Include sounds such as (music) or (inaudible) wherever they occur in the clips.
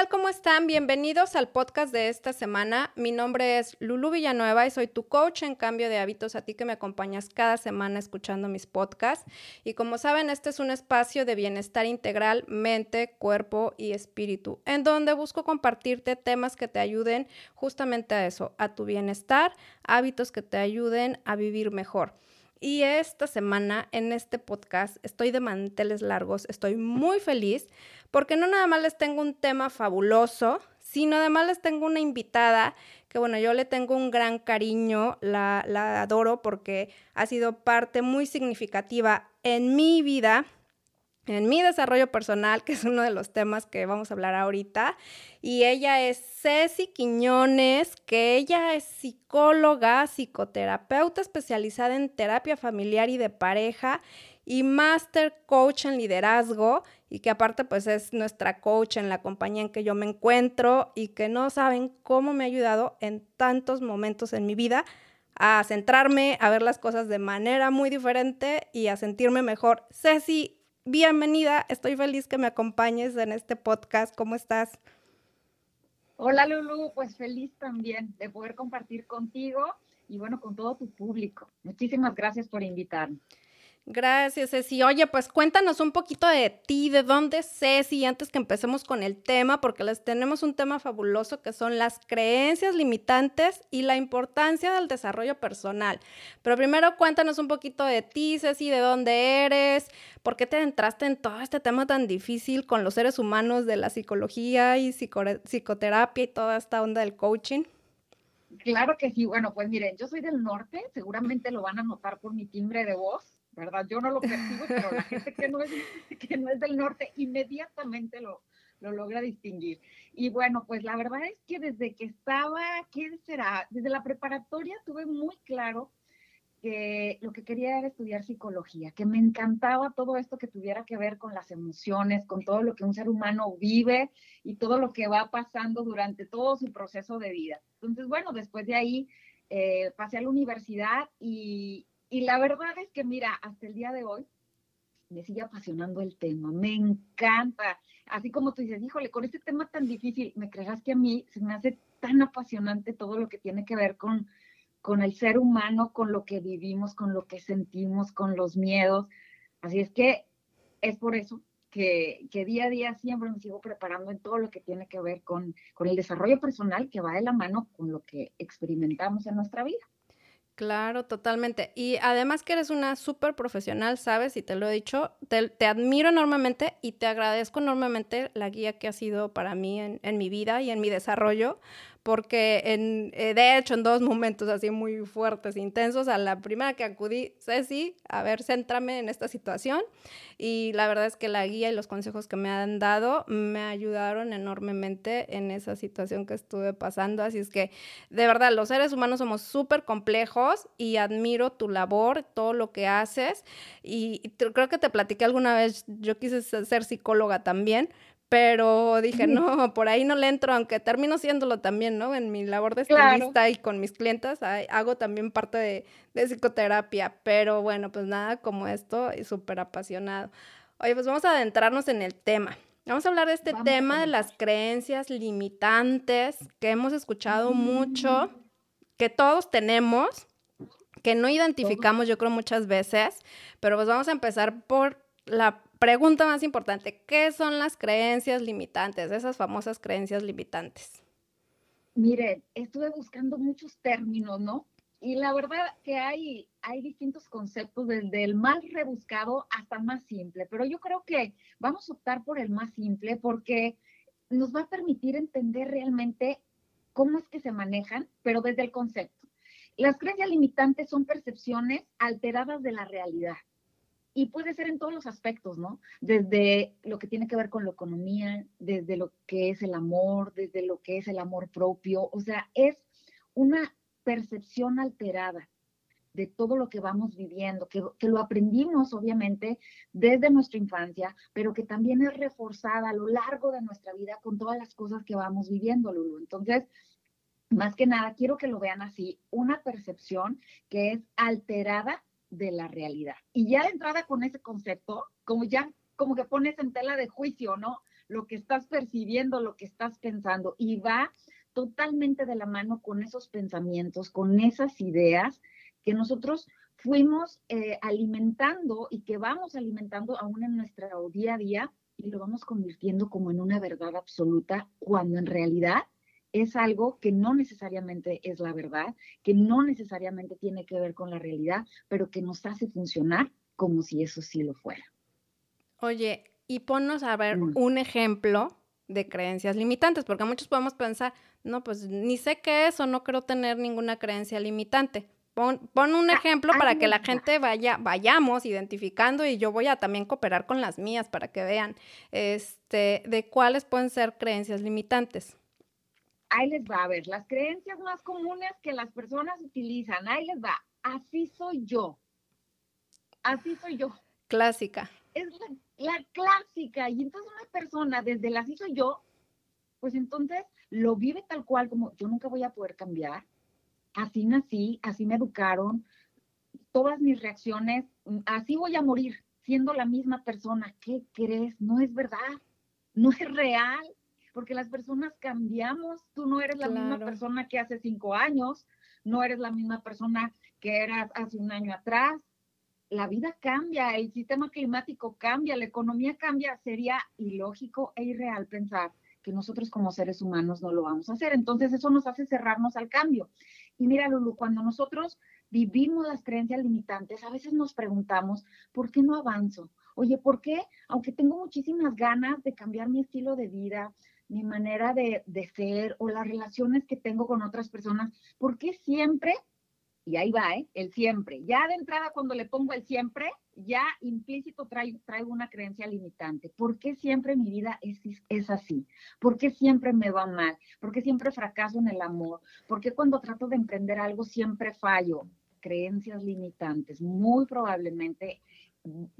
tal? ¿Cómo están? Bienvenidos al podcast de esta semana. Mi nombre es Lulu Villanueva y soy tu coach en cambio de hábitos, a ti que me acompañas cada semana escuchando mis podcasts. Y como saben, este es un espacio de bienestar integral, mente, cuerpo y espíritu, en donde busco compartirte temas que te ayuden justamente a eso, a tu bienestar, hábitos que te ayuden a vivir mejor. Y esta semana en este podcast estoy de manteles largos, estoy muy feliz porque no nada más les tengo un tema fabuloso, sino además les tengo una invitada que bueno, yo le tengo un gran cariño, la, la adoro porque ha sido parte muy significativa en mi vida en mi desarrollo personal, que es uno de los temas que vamos a hablar ahorita. Y ella es Ceci Quiñones, que ella es psicóloga, psicoterapeuta especializada en terapia familiar y de pareja y master coach en liderazgo y que aparte pues es nuestra coach en la compañía en que yo me encuentro y que no saben cómo me ha ayudado en tantos momentos en mi vida a centrarme, a ver las cosas de manera muy diferente y a sentirme mejor. Ceci, bienvenida. Estoy feliz que me acompañes en este podcast. ¿Cómo estás? Hola Lulu, pues feliz también de poder compartir contigo y bueno, con todo tu público. Muchísimas gracias por invitarme. Gracias, Ceci. Oye, pues cuéntanos un poquito de ti, de dónde Ceci, antes que empecemos con el tema, porque les tenemos un tema fabuloso que son las creencias limitantes y la importancia del desarrollo personal. Pero primero cuéntanos un poquito de ti, Ceci, de dónde eres, por qué te entraste en todo este tema tan difícil con los seres humanos de la psicología y psicoterapia y toda esta onda del coaching. Claro que sí. Bueno, pues miren, yo soy del norte, seguramente lo van a notar por mi timbre de voz. ¿Verdad? Yo no lo percibo, pero la gente que no es, (laughs) que no es del norte inmediatamente lo, lo logra distinguir. Y bueno, pues la verdad es que desde que estaba, ¿qué será? Desde la preparatoria tuve muy claro que lo que quería era estudiar psicología, que me encantaba todo esto que tuviera que ver con las emociones, con todo lo que un ser humano vive y todo lo que va pasando durante todo su proceso de vida. Entonces, bueno, después de ahí eh, pasé a la universidad y, y la verdad es que, mira, hasta el día de hoy me sigue apasionando el tema, me encanta. Así como tú dices, híjole, con este tema tan difícil, me creerás que a mí se me hace tan apasionante todo lo que tiene que ver con, con el ser humano, con lo que vivimos, con lo que sentimos, con los miedos. Así es que es por eso que, que, día a día siempre me sigo preparando en todo lo que tiene que ver con, con el desarrollo personal que va de la mano con lo que experimentamos en nuestra vida. Claro, totalmente. Y además que eres una súper profesional, ¿sabes? Y te lo he dicho, te, admiro enormemente y te agradezco enormemente la guía que ha sido para mí en, en mi vida y en mi desarrollo, porque en, eh, de hecho en dos momentos así muy fuertes, intensos, a la primera que acudí, Ceci, a ver, céntrame en esta situación y la verdad es que la guía y los consejos que me han dado me ayudaron enormemente en esa situación que estuve pasando, así es que de verdad los seres humanos somos súper complejos y admiro tu labor, todo lo que haces. Y creo que te platiqué alguna vez, yo quise ser psicóloga también, pero dije, no, por ahí no le entro, aunque termino siéndolo también, ¿no? En mi labor de estilista y con mis clientes hago también parte de, psicoterapia, pero bueno, pues nada como esto y súper apasionado. Oye, pues vamos a adentrarnos en el tema. Vamos a hablar de este tema de las creencias limitantes que hemos escuchado mucho, mm. que todos tenemos, que no identificamos, yo creo, muchas veces, pero pues vamos a empezar por la pregunta más importante, ¿qué son las creencias limitantes, esas famosas creencias limitantes? Mire, estuve buscando muchos términos, ¿no? Y la verdad que hay, hay distintos conceptos, desde el más rebuscado hasta más simple, pero yo creo que vamos a optar por el más simple porque nos va a permitir entender realmente cómo es que se manejan, pero desde el concepto. Las creencias limitantes son percepciones alteradas de la realidad y puede ser en todos los aspectos, ¿no? Desde lo que tiene que ver con la economía, desde lo que es el amor, desde lo que es el amor propio, o sea, es una percepción alterada de todo lo que vamos viviendo, que, que, lo aprendimos obviamente desde nuestra infancia, pero que también es reforzada a lo largo de nuestra vida con todas las cosas que vamos viviendo, Lulu. Entonces, más que nada, quiero que lo vean así, una percepción que es alterada de la realidad. Y ya de entrada con ese concepto, como ya como que pones en tela de juicio, ¿no? lo que estás percibiendo, lo que estás pensando, y va totalmente de la mano con esos pensamientos, con esas ideas que nosotros fuimos eh, alimentando y que vamos alimentando aún en nuestro día a día y lo vamos convirtiendo como en una verdad absoluta, cuando en realidad es algo que no necesariamente es la verdad, que no necesariamente tiene que ver con la realidad, pero que nos hace funcionar como si eso sí lo fuera. Oye, y ponnos a ver mm. un ejemplo de creencias limitantes, porque muchos podemos pensar, no, pues ni sé qué es o no creo tener ninguna creencia limitante. Pon, un ah, ejemplo para que la gente vaya, vayamos identificando y yo voy a también cooperar con las mías para que vean este, de cuáles pueden ser creencias limitantes. Ahí les va a ver, las creencias más comunes que las personas utilizan, ahí les va, así soy yo, así soy yo. Clásica. Es la, la clásica, y entonces una persona desde el así soy yo, pues entonces lo vive tal cual como yo nunca voy a poder cambiar, así nací, así me educaron, todas mis reacciones, mm, así voy a morir, siendo la misma persona. ¿Qué crees? No es verdad, no es real, porque las personas cambiamos. Tú no eres la misma persona que hace cinco años, no eres la misma persona que eras hace un año atrás. La vida cambia, el sistema climático cambia, la economía cambia. Sería ilógico e irreal pensar que nosotros como seres humanos no lo vamos a hacer. Entonces eso nos hace cerrarnos al cambio. Y mira, Lulu, cuando nosotros vivimos las creencias limitantes, a veces nos preguntamos, ¿por qué no avanzo? Oye, ¿por qué? Aunque tengo muchísimas ganas de cambiar mi estilo de vida, mi manera de, de ser o las relaciones que tengo con otras personas, ¿por qué siempre y ahí va, ¿eh? el siempre. Ya de entrada, cuando le pongo el siempre, ya implícito traigo, traigo una creencia limitante. ¿Por qué siempre mi vida es, es así? ¿Por qué siempre me va mal? ¿Por qué siempre fracaso en el amor? ¿Por qué cuando trato de emprender algo siempre fallo? Creencias limitantes. Muy probablemente,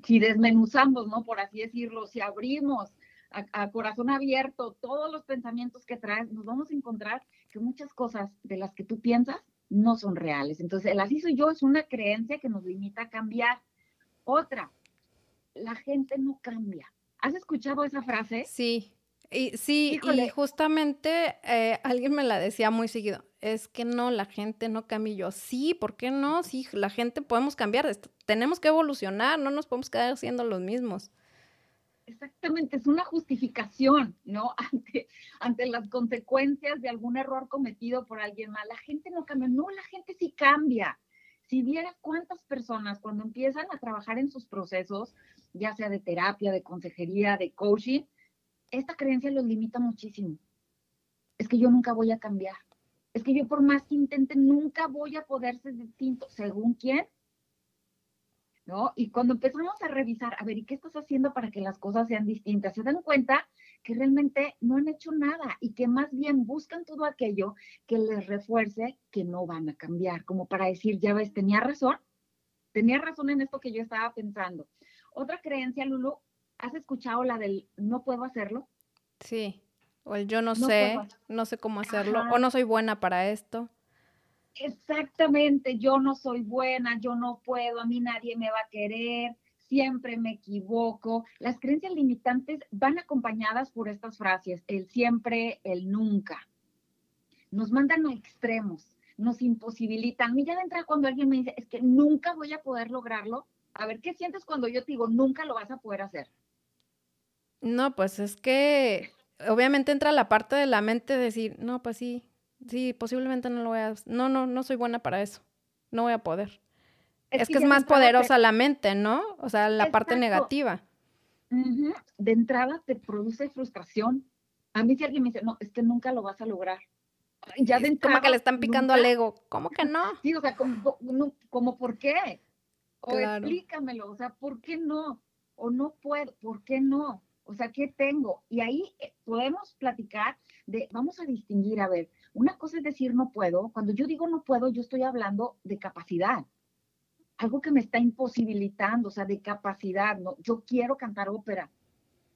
si desmenuzamos, ¿no? Por así decirlo, si abrimos a, a, corazón abierto todos los pensamientos que traes, nos vamos a encontrar que muchas cosas de las que tú piensas no son reales. Entonces, el así soy yo es una creencia que nos limita a cambiar. Otra, la gente no cambia. ¿Has escuchado esa frase? Sí, y sí, y justamente eh, alguien me la decía muy seguido, es que no, la gente no cambia. Y yo, sí, ¿por qué no? Sí, la gente podemos cambiar, tenemos que evolucionar, no nos podemos quedar siendo los mismos. Exactamente, es una justificación, ¿no? (laughs) Ante, las consecuencias de algún error cometido por alguien más. La gente no cambia, no, la gente sí cambia. Si vieras cuántas personas cuando empiezan a trabajar en sus procesos, ya sea de terapia, de consejería, de coaching, esta creencia los limita muchísimo. Es que yo nunca voy a cambiar. Es que yo por más que intente, nunca voy a poder ser distinto. ¿Según quién? ¿No? Y cuando empezamos a revisar, a ver, ¿y qué estás haciendo para que las cosas sean distintas? Se dan cuenta que realmente no han hecho nada y que más bien buscan todo aquello que les refuerce que no van a cambiar, como para decir, ya ves, tenía razón, tenía razón en esto que yo estaba pensando. Otra creencia, Lulu, ¿has escuchado la del no puedo hacerlo? Sí, o el yo no, sé, no sé cómo hacerlo, o no soy buena para esto exactamente, yo no soy buena, yo no puedo, a mí nadie me va a querer, siempre me equivoco. Las creencias limitantes van acompañadas por estas frases, el siempre, el nunca. Nos mandan a extremos, nos imposibilitan. Mira, de entrada cuando alguien me dice, es que nunca voy a poder lograrlo, a ver, ¿qué sientes cuando yo te digo, nunca lo vas a poder hacer? No, pues es que obviamente entra la parte de la mente de decir, no, pues sí, sí, posiblemente no lo voy a, no, no, no soy buena para eso, no voy a poder. Es, que, es más poderosa la mente, ¿no? O sea, la parte negativa. De entrada te produce frustración. A mí si alguien me dice, no, es que nunca lo vas a lograr. Ya de entrada, como que le están picando al ego. ¿Cómo que no? Sí, o sea, como, como ¿por qué? O explícamelo, o sea, ¿por qué no? O no puedo, ¿por qué no? O sea, ¿qué tengo? Y ahí eh, podemos platicar de, vamos a distinguir, a ver, una cosa es decir no puedo. Cuando yo digo no puedo, yo estoy hablando de capacidad. Algo que me está imposibilitando, o sea, de capacidad. ¿no? Yo quiero cantar ópera.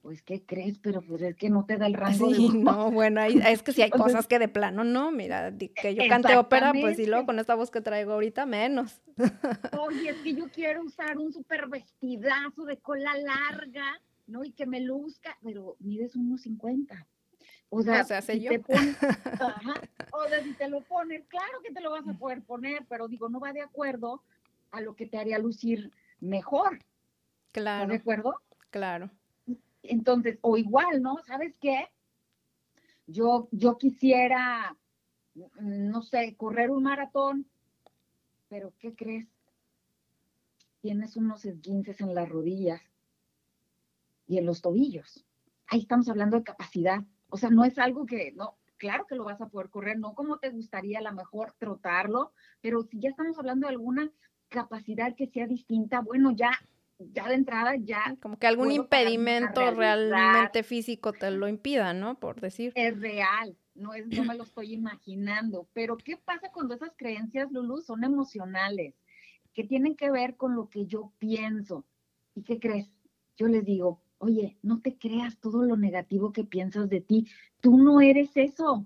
Pues, ¿qué crees? Pero pues es que no te da el rango sí, (laughs) no, bueno, es que si hay (laughs) cosas que de plano no, mira, que yo cante ópera, pues y luego con esta voz que traigo ahorita menos. (laughs) Oye, es que yo quiero usar un super vestidazo de cola larga ¿no? Y que me luzca, pero mides unos 50. O sea, O sea, sé si yo. te pones, (laughs) ajá, o sea, si te lo pones, claro que te lo vas a poder poner, pero digo, no va de acuerdo a lo que te haría lucir mejor. ¿Estás Claro, de acuerdo? claro. Entonces, o igual, ¿no? ¿Sabes qué? Yo, yo quisiera, no sé, correr un maratón, pero ¿qué crees? Tienes unos esguinces en las rodillas y en los tobillos. Ahí estamos hablando de capacidad. O sea, no es algo que, no, claro que lo vas a poder correr, no como te gustaría a lo mejor trotarlo, pero si ya estamos hablando de alguna capacidad que sea distinta, bueno, ya, ya de entrada, ya Como que algún impedimento realmente físico te lo impida, ¿no? Por decir. es real, no es, no me lo estoy imaginando. Pero ¿qué pasa cuando esas creencias, Lulu, son emocionales, que tienen que ver con lo que yo pienso? ¿Y qué crees? Yo les digo, oye, no te creas todo lo negativo que piensas de ti. Tú no eres eso.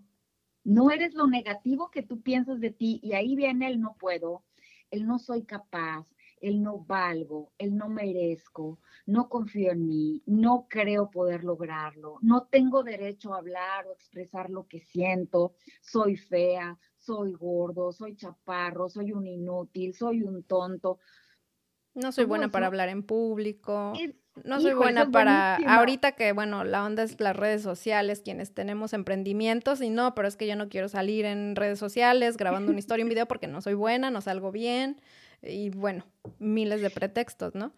No eres lo negativo que tú piensas de ti. Y ahí viene el no puedo, el no soy capaz, el no valgo, el no merezco, no confío en mí, no creo poder lograrlo, no tengo derecho a hablar o expresar lo que siento, soy fea, soy gordo, soy chaparro, soy un inútil, soy un tonto. No soy buena para hablar en público. Es- No soy hijo, buena eso es para ahorita que bueno, la onda es las redes sociales, quienes tenemos emprendimientos y no, pero es que yo no quiero salir en redes sociales grabando una (laughs) historia, un video porque no soy buena, no salgo bien y bueno, miles de pretextos, ¿no?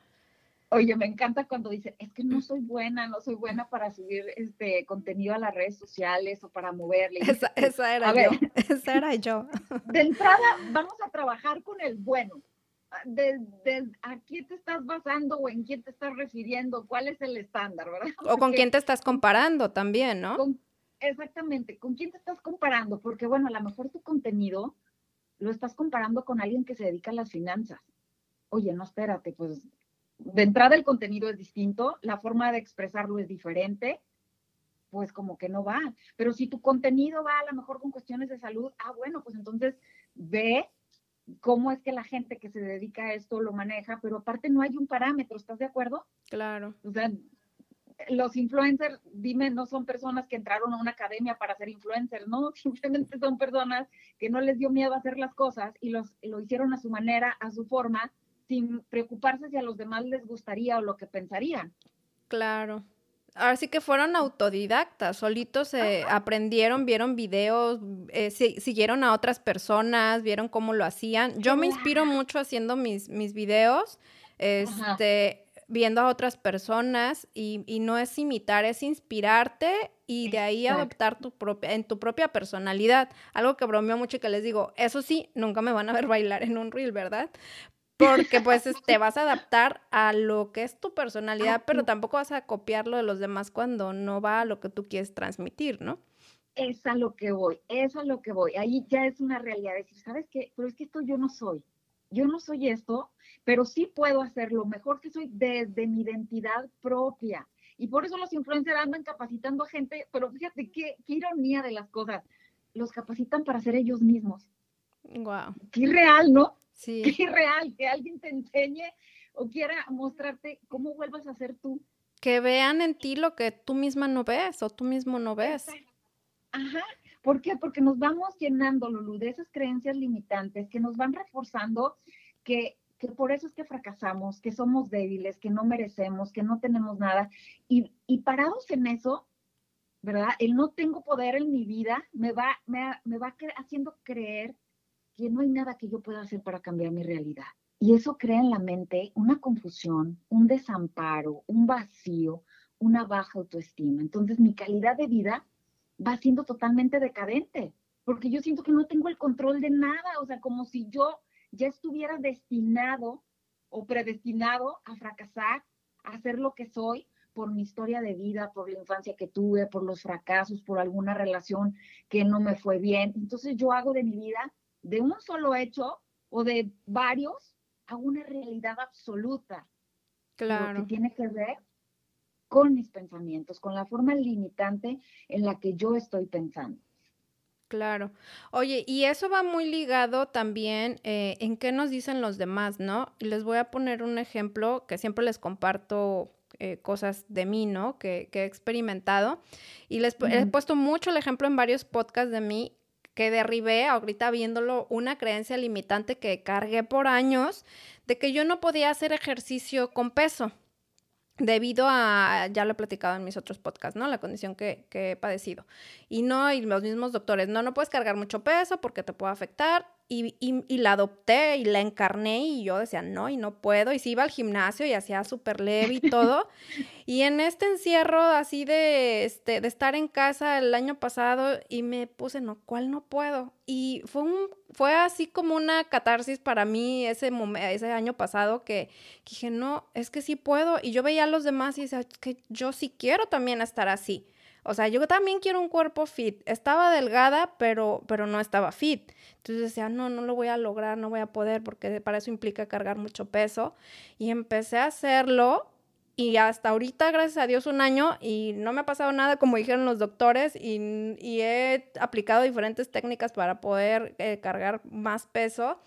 Oye, me encanta cuando dice, es que no soy buena, no soy buena para subir este contenido a las redes sociales o para moverle. Esa, era a yo, ver. (laughs) esa era yo. de entrada vamos a trabajar con el bueno. De, de- ¿A quién te estás basando o en quién te estás refiriendo? ¿Cuál es el estándar, verdad? O con Porque quién te estás comparando también, ¿no? con- exactamente, ¿con quién te estás comparando? Porque bueno, a lo mejor tu contenido lo estás comparando con alguien que se dedica a las finanzas. Oye, no, espérate, pues de entrada el contenido es distinto, la forma de expresarlo es diferente, pues como que no va. Pero si tu contenido va a lo mejor con cuestiones de salud, ah, bueno, pues entonces ve cómo es que la gente que se dedica a esto lo maneja, pero aparte no hay un parámetro, ¿estás de acuerdo? Claro, O sea, los influencers, dime, no son personas que entraron a una academia para ser influencers, ¿no? (laughs) Simplemente son personas que no les dio miedo a hacer las cosas y los, lo hicieron a su manera, a su forma, sin preocuparse si a los demás les gustaría o lo que pensarían. claro. Ahora sí que fueron autodidactas, solitos se aprendieron, vieron videos, eh, si- siguieron a otras personas, vieron cómo lo hacían. Yo me inspiro mucho haciendo mis, mis videos, este, viendo a otras personas y, y no es imitar, es inspirarte y de ahí Exacto. adoptar tu propia, en tu propia personalidad. Algo que bromeo mucho y que les digo, eso sí, nunca me van a ver bailar en un reel, ¿verdad? Porque pues es- te (laughs) vas a adaptar a lo que es tu personalidad, pero tampoco vas a copiar lo de los demás cuando no va a lo que tú quieres transmitir, ¿no? Es a lo que voy, es a lo que voy. Ahí ya es una realidad. Decir, ¿sabes qué? Pero es que esto yo no soy. Yo no soy esto, pero sí puedo hacer lo mejor que soy desde mi identidad propia. Y por eso los influencers andan capacitando a gente, pero fíjate qué, qué ironía de las cosas. Los capacitan para ser ellos mismos. Wow. Qué irreal, ¿no? Sí, Qué irreal que alguien te enseñe o quiera mostrarte cómo vuelvas a ser tú. que vean en ti lo que tú misma no ves o tú mismo no ves. Ajá. ¿Por qué? Porque nos vamos llenando, Lulu, de esas creencias limitantes que nos van reforzando que, que por eso es que fracasamos, que somos débiles, que no merecemos, que no tenemos nada. Y, y parados en eso, ¿verdad? El no tengo poder en mi vida me va, me, me va cre- haciendo creer que no hay nada que yo pueda hacer para cambiar mi realidad. Y eso crea en la mente una confusión, un desamparo, un vacío, una baja autoestima. Entonces mi calidad de vida va siendo totalmente decadente, porque yo siento que no tengo el control de nada, o sea, como si yo ya estuviera destinado o predestinado a fracasar, a ser lo que soy por mi historia de vida, por la infancia que tuve, por los fracasos, por alguna relación que no me fue bien. Entonces yo hago de mi vida, de un solo hecho o de varios, a una realidad absoluta, lo Claro. que tiene que ver con mis pensamientos, con la forma limitante en la que yo estoy pensando. Claro. Oye, y eso va muy ligado también eh, en qué nos dicen los demás, ¿no? Y Les voy a poner un ejemplo que siempre les comparto eh, cosas de mí, ¿no? Que, he experimentado. Y les he puesto mucho el ejemplo en varios podcasts de mí que derribé, ahorita viéndolo, una creencia limitante que cargué por años de que yo no podía hacer ejercicio con peso debido a, ya lo he platicado en mis otros podcasts, ¿no? La condición que, que, he padecido. Y no, y los mismos doctores, no, no puedes cargar mucho peso porque te puede afectar y, la adopté y la encarné y yo decía, no, y no puedo. Y si iba al gimnasio y hacía súper leve y (laughs) todo. y en este encierro así de, este, de estar en casa el año pasado y me puse, no, ¿cuál no puedo? Y fue, un, fue así como una catarsis para mí ese, ese año pasado que, que dije, no, es que sí puedo. Y yo veía a los demás y decía, que yo sí quiero también estar así. O sea, yo también quiero un cuerpo fit. Estaba delgada, pero, pero no estaba fit. Entonces decía, no, no lo voy a lograr, no voy a poder, porque para eso implica cargar mucho peso. Y empecé a hacerlo y hasta ahorita, gracias a Dios, un año y no me ha pasado nada, como dijeron los doctores, y, he aplicado diferentes técnicas para poder eh, cargar más peso.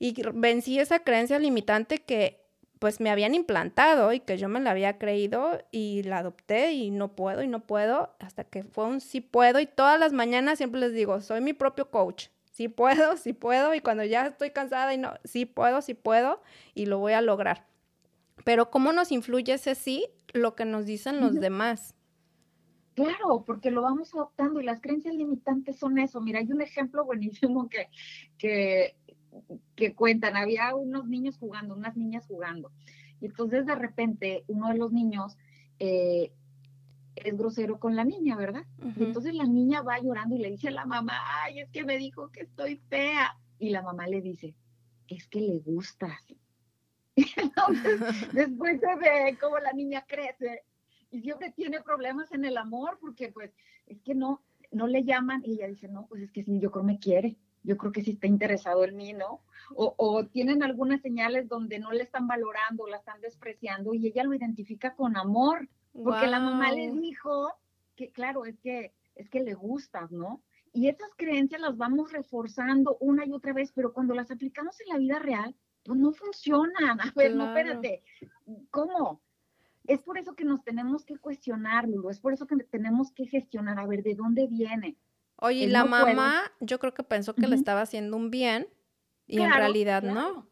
Y vencí esa creencia limitante que pues me habían implantado y que yo me la había creído y la adopté y no puedo y no puedo hasta que fue un sí puedo y todas las mañanas siempre les digo, soy mi propio coach. Sí puedo, sí puedo y cuando ya estoy cansada y no, sí puedo, sí puedo y lo voy a lograr. Pero ¿cómo nos influye ese sí lo que nos dicen los demás? Claro, porque lo vamos adoptando y las creencias limitantes son eso. Mira, hay un ejemplo buenísimo que, que que cuentan, había unos niños jugando, unas niñas jugando. Y entonces de repente uno de los niños eh, es grosero con la niña, ¿verdad? Y entonces la niña va llorando y le dice a la mamá, ay, es que me dijo que estoy fea. Y la mamá le dice, es que le gustas. (laughs) entonces, (laughs) después se ve cómo la niña crece y siempre tiene problemas en el amor porque pues es que no, no le llaman y ella dice, no, pues es que sí, yo creo me quiere yo creo que sí está interesado en mí, ¿no? O, tienen algunas señales donde no le están valorando, la están despreciando y ella lo identifica con amor, porque la mamá le dijo que, claro, es que, es que le gustas, ¿no? Y esas creencias las vamos reforzando una y otra vez, pero cuando las aplicamos en la vida real, pues no funcionan. A ver, no, espérate, ¿cómo? Es por eso que nos tenemos que cuestionar, Lulu, es por eso que tenemos que gestionar, a ver, ¿de dónde viene? Oye, la mamá, yo creo que pensó que le estaba haciendo un bien y en realidad no.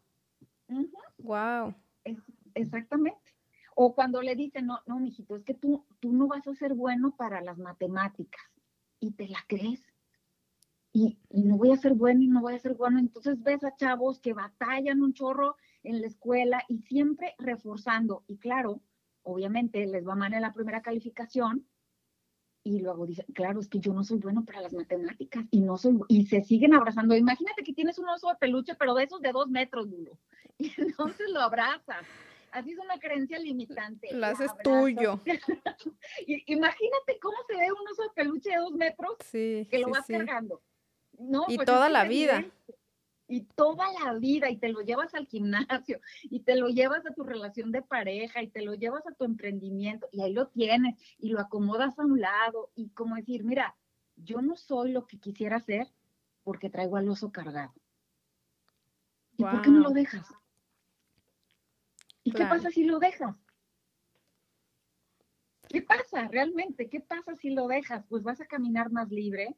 Wow. exactamente. O cuando le dicen, no, no, mijito, es que tú, tú no vas a ser bueno para las matemáticas y te la crees. Y, y, no voy a ser bueno y no voy a ser bueno. Entonces ves a chavos que batallan un chorro en la escuela y siempre reforzando. Y claro, obviamente les va mal en la primera calificación, y luego dicen, claro, es que yo no soy bueno para las matemáticas y no soy, y se siguen abrazando. Imagínate que tienes un oso de peluche, pero de esos de dos metros, duro, (laughs) y entonces lo abrazas. Así es una creencia limitante. Lo haces tuyo. (laughs) Imagínate cómo se ve un oso de peluche de dos metros que lo vas cargando. No, y pues toda la vida y toda la vida y te lo llevas al gimnasio (laughs) y te lo llevas a tu relación de pareja y te lo llevas a tu emprendimiento y ahí lo tienes y lo acomodas a un lado y como decir, mira, yo no soy lo que quisiera ser porque traigo al oso cargado. ¿Y por qué no lo dejas? ¿Y qué pasa si lo dejas? ¿Qué pasa realmente? ¿Qué pasa si lo dejas? Pues vas a caminar más libre,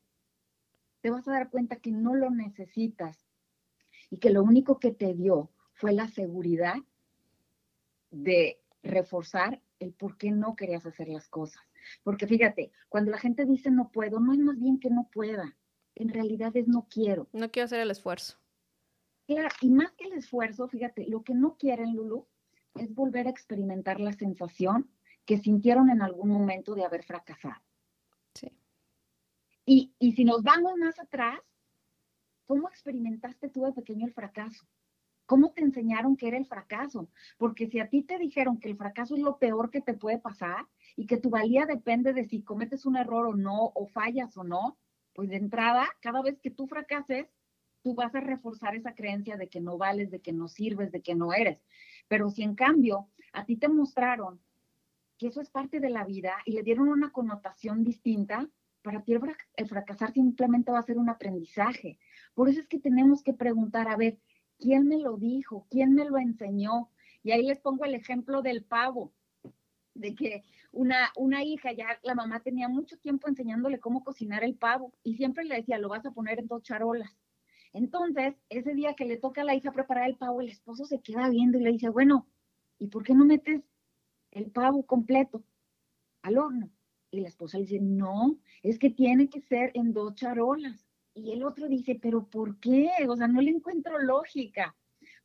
te vas a dar cuenta que no lo necesitas y que lo único que te dio fue la seguridad de reforzar el por qué no querías hacer las cosas. Porque fíjate, cuando la gente dice no puedo, no es más bien que no pueda, en realidad es no quiero. No quiero hacer el esfuerzo. Claro, y más que el esfuerzo, fíjate, lo que no quieren, Lulu, es volver a experimentar la sensación que sintieron en algún momento de haber fracasado. Sí. Y, y si nos vamos más atrás, ¿Cómo experimentaste tú de pequeño el fracaso? ¿Cómo te enseñaron que era el fracaso? Porque si a ti te dijeron que el fracaso es lo peor que te puede pasar y que tu valía depende de si cometes un error o no, o fallas o no, pues de entrada, cada vez que tú fracases, tú vas a reforzar esa creencia de que no vales, de que no sirves, de que no eres. Pero si en cambio a ti te mostraron que eso es parte de la vida y le dieron una connotación distinta, para ti el fracasar simplemente va a ser un aprendizaje. Por eso es que tenemos que preguntar, a ver, ¿quién me lo dijo? ¿Quién me lo enseñó? Y ahí les pongo el ejemplo del pavo. de que una, una hija, ya la mamá tenía mucho tiempo enseñándole cómo cocinar el pavo y siempre le decía, lo vas a poner en dos charolas. Entonces, ese día que le toca a la hija preparar el pavo, el esposo se queda viendo y le dice, bueno, ¿y por qué no metes el pavo completo al horno? Y la esposa le dice, no, es que tiene que ser en dos charolas. Y el otro dice, pero ¿por qué? O sea, no le encuentro lógica.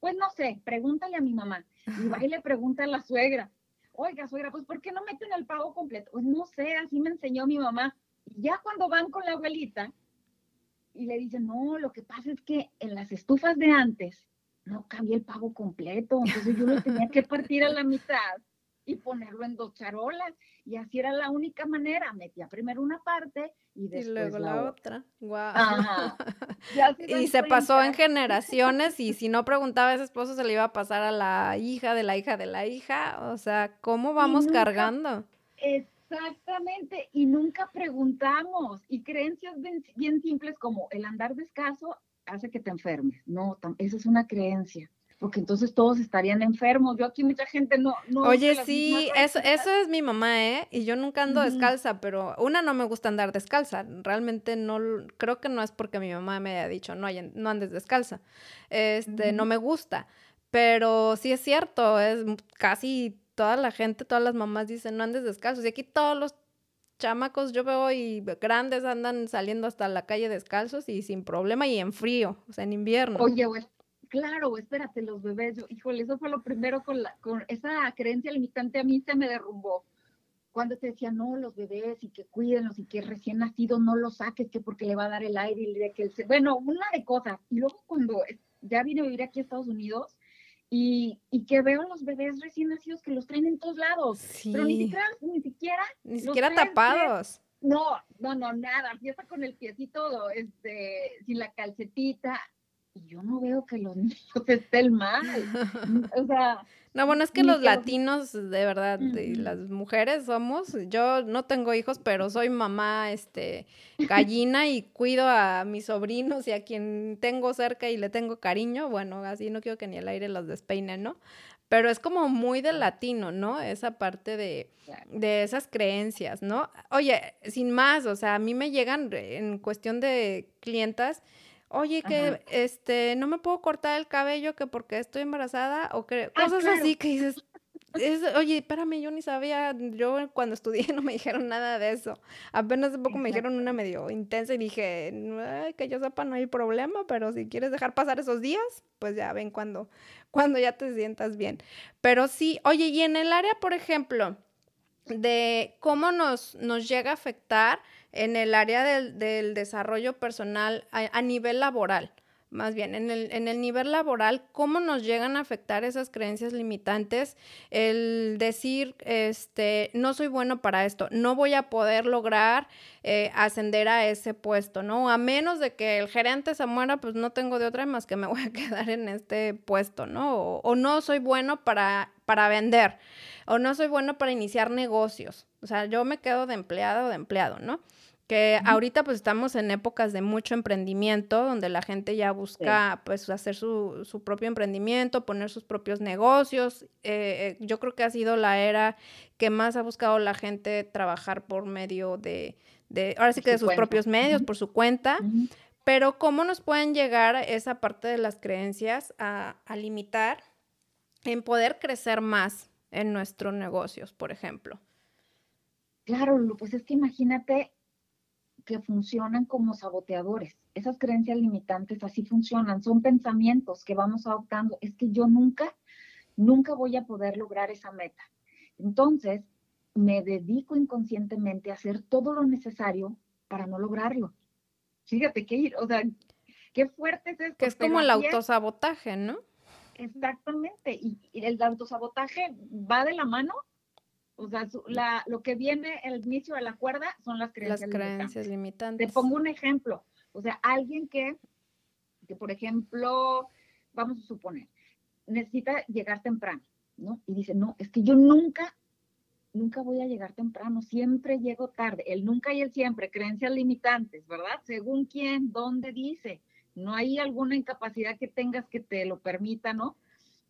Pues no sé, pregúntale a mi mamá. Y va y le pregunta a la suegra oiga, suegra, pues ¿por qué no meten el pavo completo? Pues no sé, así me enseñó mi mamá. Y ya cuando van con la abuelita y le dicen, no, lo que pasa es que en las estufas de antes no cabía el pavo completo, entonces yo lo tenía que partir a la mitad y ponerlo en dos charolas. Y así era la única manera. Metía primero una parte y después luego la, otra. (laughs) y se pasó en generaciones y si no preguntaba a ese esposo se le iba a pasar a la hija de la hija de la hija. O sea, ¿cómo vamos cargando? Exactamente, y nunca preguntamos. Y creencias bien, simples como el andar descalzo hace que te enfermes. No, esa es una creencia porque entonces todos estarían enfermos. Yo aquí mucha gente no... no Oye, sí, eso, eso es mi mamá, ¿eh? Y yo nunca ando descalza, pero una no me gusta andar descalza. Realmente no, creo que no es porque mi mamá me haya dicho, no, no andes descalza. Este, no me gusta. Pero sí es cierto, es casi toda la gente, todas las mamás dicen, no andes descalzos. Y aquí todos los chamacos yo veo y grandes andan saliendo hasta la calle descalzos y sin problema y en frío, o sea, en invierno. Oye, güey, claro, espérate, los bebés, yo, híjole, eso fue lo primero con, la, con esa creencia limitante a mí se me derrumbó. Cuando te decía, no, los bebés y que cuídenlos y que recién nacido no los saques, que porque le va a dar el aire y que el, bueno, una de cosas. Y luego cuando ya vine a vivir aquí a Estados Unidos y, y que veo los bebés recién nacidos que los traen en todos lados, pero ni siquiera, ni siquiera, ni siquiera tapados. no, no, no, nada, empieza con el piecito, este, sin la calcetita, y yo no veo que los (laughs) niños estén mal. (laughs) O sea. No, bueno, es que los latinos, de verdad, las mujeres somos, yo no tengo hijos, pero soy mamá, este, gallina y cuido a mis sobrinos y a quien tengo cerca y le tengo cariño, bueno, así no quiero que ni el aire los despeine, ¿no? Pero es como muy del latino, ¿no? Esa parte de, de esas creencias, ¿no? Oye, sin más, o sea, a mí me llegan en cuestión de clientas, oye, que este, no me puedo cortar el cabello que porque estoy embarazada o que ah, cosas así que dices, oye, espérame, yo ni sabía, yo cuando estudié (laughs) no me dijeron nada de eso. Apenas hace poco me dijeron una medio intensa y dije, que yo sepa no hay problema, pero si quieres dejar pasar esos días, pues ya ven cuando, cuando ya te sientas bien. Pero sí, oye, y en el área, por ejemplo, de cómo nos, nos llega a afectar en el área del, desarrollo personal a, nivel laboral. Más bien, en el, en el nivel laboral, ¿cómo nos llegan a afectar esas creencias limitantes? El decir, este, no soy bueno para esto, no voy a poder lograr eh, ascender a ese puesto, ¿no? A menos de que el gerente se muera, pues no tengo de otra más que me (laughs) voy a quedar en este puesto, ¿no? O, o no soy bueno para, para vender, o no soy bueno para iniciar negocios. O sea, yo me quedo de empleado o de empleado, ¿no? Que ahorita pues estamos en épocas de mucho emprendimiento, donde la gente ya busca pues hacer su, su, propio emprendimiento, poner sus propios negocios. Eh, eh, yo creo que ha sido la era que más ha buscado la gente trabajar por medio de, de ahora sí que de sus propios medios, por su cuenta. Pero ¿cómo nos pueden llegar esa parte de las creencias a, a limitar en poder crecer más en nuestros negocios, por ejemplo? Claro, pues es que imagínate que funcionan como saboteadores. Esas creencias limitantes así funcionan, son pensamientos que vamos adoptando. Es que yo nunca, nunca voy a poder lograr esa meta. Entonces, me dedico inconscientemente a hacer todo lo necesario para no lograrlo. Fíjate qué, o sea, qué fuerte es esto. Que es como el autosabotaje, ¿no? Exactamente. Y, y el autosabotaje va de la mano o sea, la, lo que viene el inicio de la cuerda son las creencias, las creencias limitantes. Te pongo un ejemplo. O sea, alguien que, que, por ejemplo, vamos a suponer, necesita llegar temprano, ¿no? Y dice, no, es que yo nunca, nunca voy a llegar temprano, siempre llego tarde. El nunca y el siempre, creencias limitantes, ¿verdad? Según quién, dónde dice. No hay alguna incapacidad que tengas que te lo permita, ¿no?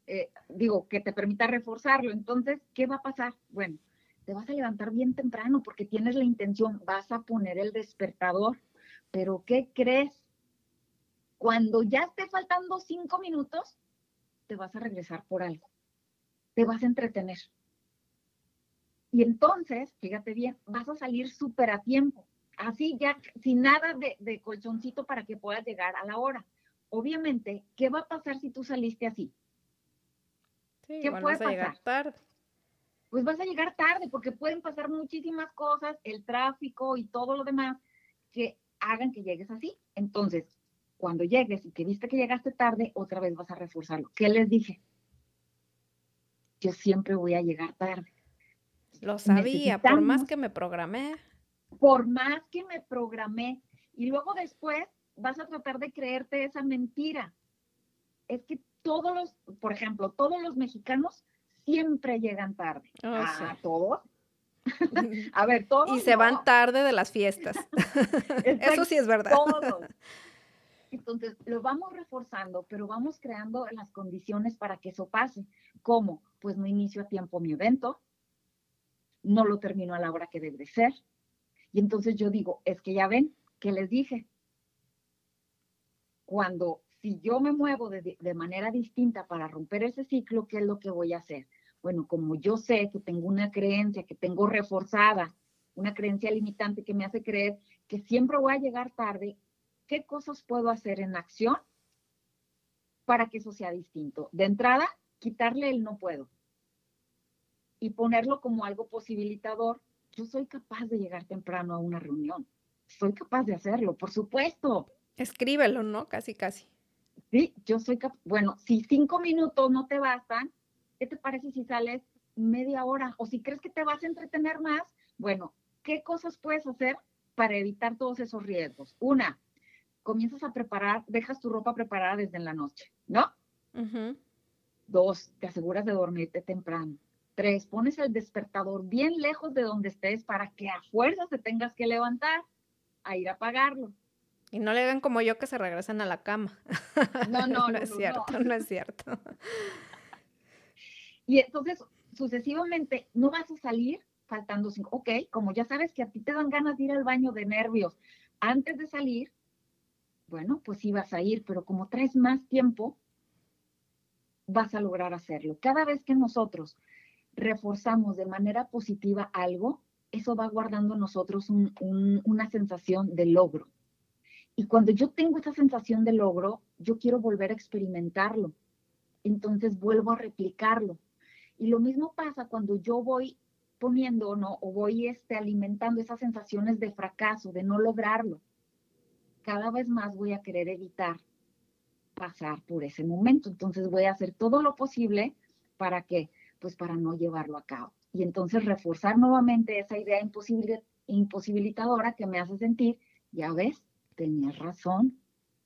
Eh, digo, que te permita reforzarlo. Entonces, ¿qué va a pasar? Bueno, te vas a levantar bien temprano porque tienes la intención, vas a poner el despertador. Pero ¿qué crees? Cuando ya esté faltando cinco minutos, te vas a regresar por algo. Te vas a entretener. Y entonces, fíjate bien, vas a salir súper a tiempo. Así ya, sin nada de, colchoncito para que puedas llegar a la hora. Obviamente, ¿qué va a pasar si tú saliste así? ¿Qué puede pasar? Llegar tarde. Pues vas a llegar tarde porque pueden pasar muchísimas cosas, el tráfico y todo lo demás que hagan que llegues así. Entonces, cuando llegues y que viste que llegaste tarde, otra vez vas a reforzarlo. ¿Qué les dije? Yo siempre voy a llegar tarde. Lo sabía, por más que me programé. Por más que me programé. Y luego después vas a tratar de creerte esa mentira. Es que todos los, por ejemplo, todos los mexicanos siempre llegan tarde. Oh, a todos. (laughs) a ver, todos. Y se van tarde de las fiestas. (laughs) (laughs) Eso sí es verdad. Todos. Entonces, lo vamos reforzando, pero vamos creando las condiciones para que eso pase. ¿Cómo? Pues no inicio a tiempo mi evento, no lo termino a la hora que debe ser. Y entonces yo digo, es que ya ven, que les dije? Cuando, si yo me muevo de, manera distinta para romper ese ciclo, ¿qué es lo que voy a hacer? Bueno, como yo sé que tengo una creencia, que tengo reforzada, una creencia limitante que me hace creer que siempre voy a llegar tarde, ¿qué cosas puedo hacer en acción para que eso sea distinto? De entrada, quitarle el no puedo y ponerlo como algo posibilitador. Yo soy capaz de llegar temprano a una reunión. Soy capaz de hacerlo, por supuesto. Escríbelo, ¿no? Casi, casi. Sí, yo soy capaz. Bueno, si cinco minutos no te bastan, ¿qué te parece si sales media hora? O si crees que te vas a entretener más, bueno, ¿qué cosas puedes hacer para evitar todos esos riesgos? Una, comienzas a preparar, dejas tu ropa preparada desde la noche, ¿no? Dos, te aseguras de dormirte temprano. Tres, pones el despertador bien lejos de donde estés para que a fuerzas te tengas que levantar a ir a apagarlo. Y no le hagan como yo que se regresan a la cama. No, no, (laughs) no, es cierto, no. es cierto. Y entonces, sucesivamente, no vas a salir faltando cinco. Ok, como ya sabes que a ti te dan ganas de ir al baño de nervios antes de salir, bueno, pues sí vas a ir, pero como traes más tiempo, vas a lograr hacerlo. Cada vez que nosotros reforzamos de manera positiva algo, eso va guardando en nosotros una sensación de logro. Y cuando yo tengo esa sensación de logro, yo quiero volver a experimentarlo. Entonces vuelvo a replicarlo. Y lo mismo pasa cuando yo voy poniendo ¿no? o voy este, alimentando esas sensaciones de fracaso, de no lograrlo. Cada vez más voy a querer evitar pasar por ese momento. Entonces voy a hacer todo lo posible para que pues para no llevarlo a cabo. Y entonces reforzar nuevamente esa idea imposibilitadora que me hace sentir, ya ves, tenías razón,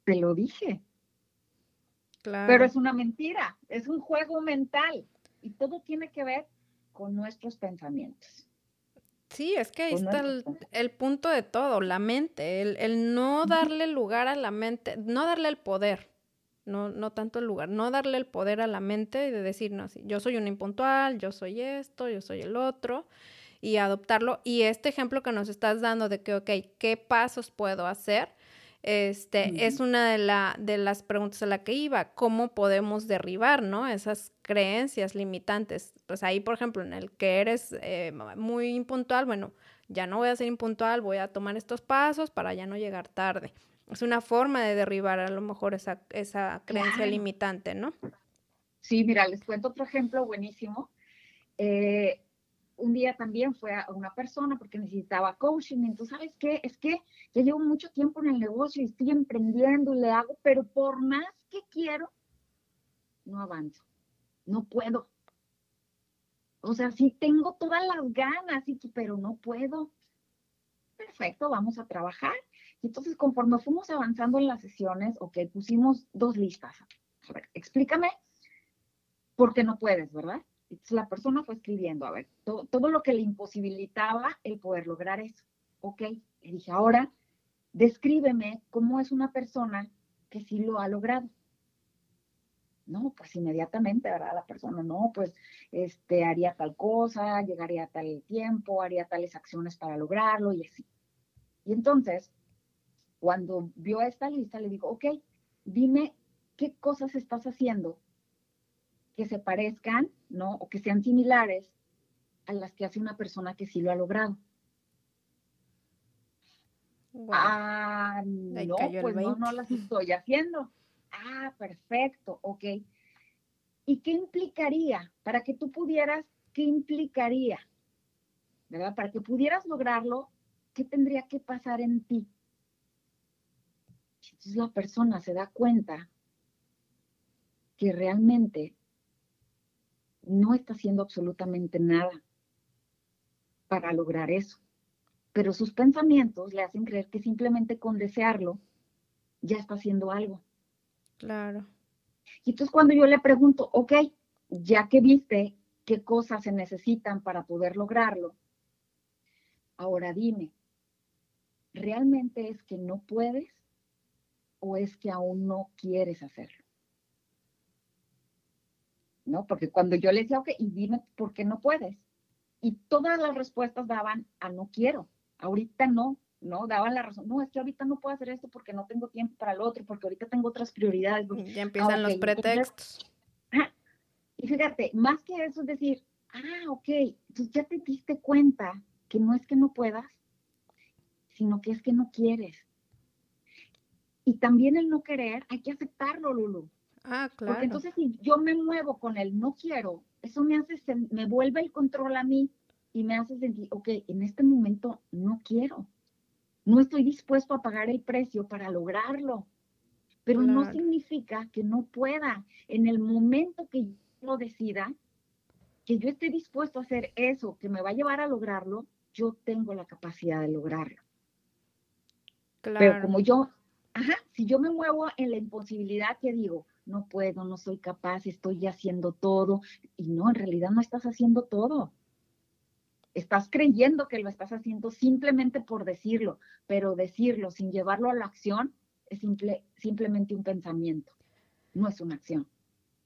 te lo dije. Pero es una mentira, es un juego mental y todo tiene que ver con nuestros pensamientos. Sí, es que ahí está el, punto de todo, la mente, el, el no darle lugar a la mente, no darle el poder no, no tanto el lugar, no darle el poder a la mente y de decir, no, sí, yo soy un impuntual, yo soy esto, yo soy el otro, y adoptarlo. Y este ejemplo que nos estás dando de que, ok, ¿qué pasos puedo hacer? Este, es una de, la, de las preguntas a la que iba, ¿cómo podemos derribar, no? Esas creencias limitantes. Pues ahí, por ejemplo, en el que eres eh, muy impuntual, bueno, ya no voy a ser impuntual, voy a tomar estos pasos para ya no llegar tarde. Es una forma de derribar a lo mejor esa, esa creencia limitante, ¿no? Sí, mira, les cuento otro ejemplo buenísimo. Eh, un día también fue a una persona porque necesitaba coaching. Entonces, ¿sabes qué? Es que ya llevo mucho tiempo en el negocio y estoy emprendiendo y le hago, pero por más que quiero, no avanzo. No puedo. O sea, sí tengo todas las ganas, pero no puedo. Perfecto, vamos a trabajar. Y entonces, conforme fuimos avanzando en las sesiones, ok, pusimos dos listas. A ver, explícame por qué no puedes, ¿verdad? Entonces la persona fue escribiendo, a ver, todo, todo lo que le imposibilitaba el poder lograr eso. Ok, le dije, ahora, descríbeme cómo es una persona que sí lo ha logrado. No, pues inmediatamente, ¿verdad? La persona, no, pues este, haría tal cosa, llegaría a tal tiempo, haría tales acciones para lograrlo y así. Y entonces, cuando vio esta lista, le digo, ok, dime qué cosas estás haciendo que se parezcan, ¿no? O que sean similares a las que hace una persona que sí lo ha logrado. ah, no, pues no, no las estoy haciendo. Ah, perfecto, ok. ¿Y qué implicaría? Para que tú pudieras, ¿qué implicaría? ¿Verdad? Para que pudieras lograrlo, ¿qué tendría que pasar en ti? Entonces la persona se da cuenta que realmente no está haciendo absolutamente nada para lograr eso. Pero sus pensamientos le hacen creer que simplemente con desearlo ya está haciendo algo. Claro. Y entonces cuando yo le pregunto, ok, ya que viste qué cosas se necesitan para poder lograrlo, ahora dime, ¿realmente es que no puedes o es que aún no quieres hacerlo? ¿No? Porque cuando yo le decía, ok, y dime por qué no puedes. Y todas las respuestas daban a no quiero, ahorita no, ¿no? Daban la razón, no, es que ahorita no puedo hacer esto porque no tengo tiempo para lo otro, porque ahorita tengo otras prioridades. Ya empiezan los pretextos. y fíjate, más que eso es decir, ah, ok, entonces ya te diste cuenta que no es que no puedas, sino que es que no quieres. Y también el no querer, hay que aceptarlo, Lulu. Ah, claro. Porque entonces si yo me muevo con el no quiero, eso me hace, me vuelve el control a mí y me hace sentir, ok, en este momento no quiero. No estoy dispuesto a pagar el precio para lograrlo. Pero no significa que no pueda. En el momento que yo decida, que yo esté dispuesto a hacer eso que me va a llevar a lograrlo, yo tengo la capacidad de lograrlo. Claro. Pero como yo, ajá, si yo me muevo en la imposibilidad que digo, no puedo, no soy capaz, estoy haciendo todo. Y no, en realidad no estás haciendo todo. Estás creyendo que lo estás haciendo simplemente por decirlo, pero decirlo sin llevarlo a la acción es simple, simplemente un pensamiento, no es una acción.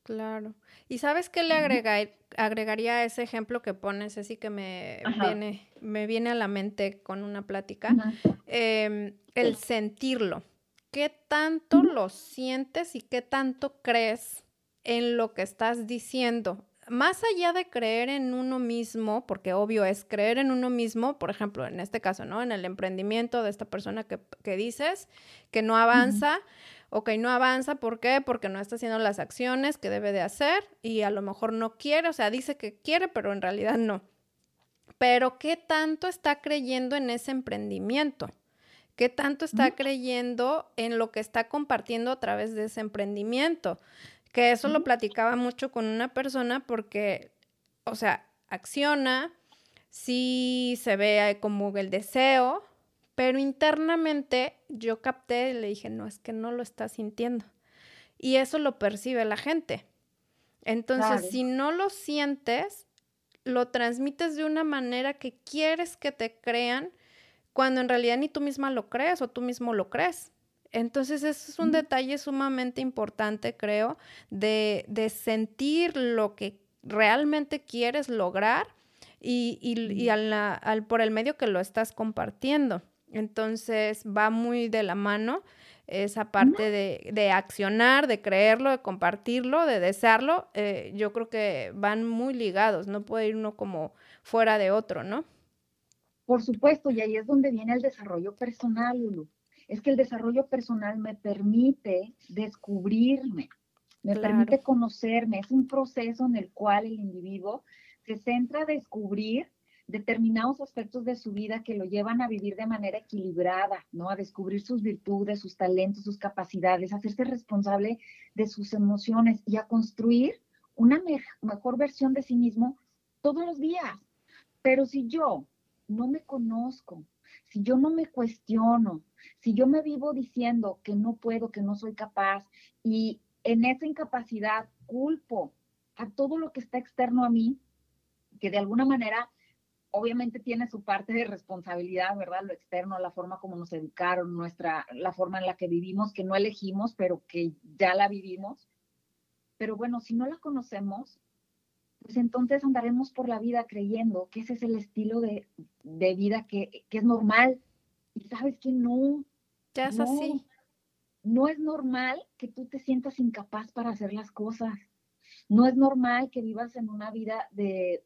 Claro. ¿Y sabes qué le agregaría a ese ejemplo que pones, así que me viene, me viene a la mente con una plática? Em, el sentirlo qué tanto lo sientes y qué tanto crees en lo que estás diciendo. Más allá de creer en uno mismo, porque obvio es creer en uno mismo, por ejemplo, en este caso, ¿no? En el emprendimiento de esta persona que, dices que no avanza, o que no avanza, ¿por qué? Porque no está haciendo las acciones que debe de hacer y a lo mejor no quiere, o sea, dice que quiere, pero en realidad no. Pero ¿qué tanto está creyendo en ese emprendimiento? ¿Qué tanto está creyendo en lo que está compartiendo a través de ese emprendimiento? Que eso lo platicaba mucho con una persona porque, o sea, acciona, sí se ve como el deseo, pero internamente yo capté y le dije, no, es que no lo está sintiendo. Y eso lo percibe la gente. Entonces, si no lo sientes, lo transmites de una manera que quieres que te crean cuando en realidad ni tú misma lo crees o tú mismo lo crees. Entonces, eso es un detalle sumamente importante, creo, de, sentir lo que realmente quieres lograr y, y, al, por el medio que lo estás compartiendo. Entonces, va muy de la mano esa parte de, de accionar, de creerlo, de compartirlo, de desearlo. Eh, yo creo que van muy ligados, no puede ir uno como fuera de otro, ¿no? Por supuesto, y ahí es donde viene el desarrollo personal, Lulu. Es que el desarrollo personal me permite descubrirme, me permite conocerme. Es un proceso en el cual el individuo se centra a descubrir determinados aspectos de su vida que lo llevan a vivir de manera equilibrada, ¿no? A descubrir sus virtudes, sus talentos, sus capacidades, a hacerse responsable de sus emociones y a construir una mejor versión de sí mismo todos los días. Pero si yo no me conozco, si yo no me cuestiono, si yo me vivo diciendo que no puedo, que no soy capaz y en esa incapacidad culpo a todo lo que está externo a mí, que de alguna manera obviamente tiene su parte de responsabilidad, ¿verdad? Lo externo, la forma como nos educaron, nuestra, la forma en la que vivimos, que no elegimos, pero que ya la vivimos. Pero bueno, si no la conocemos, pues entonces andaremos por la vida creyendo que ese es el estilo de, vida que, es normal. Y sabes que no. Ya es así. No es normal que tú te sientas incapaz para hacer las cosas. No es normal que vivas en una vida de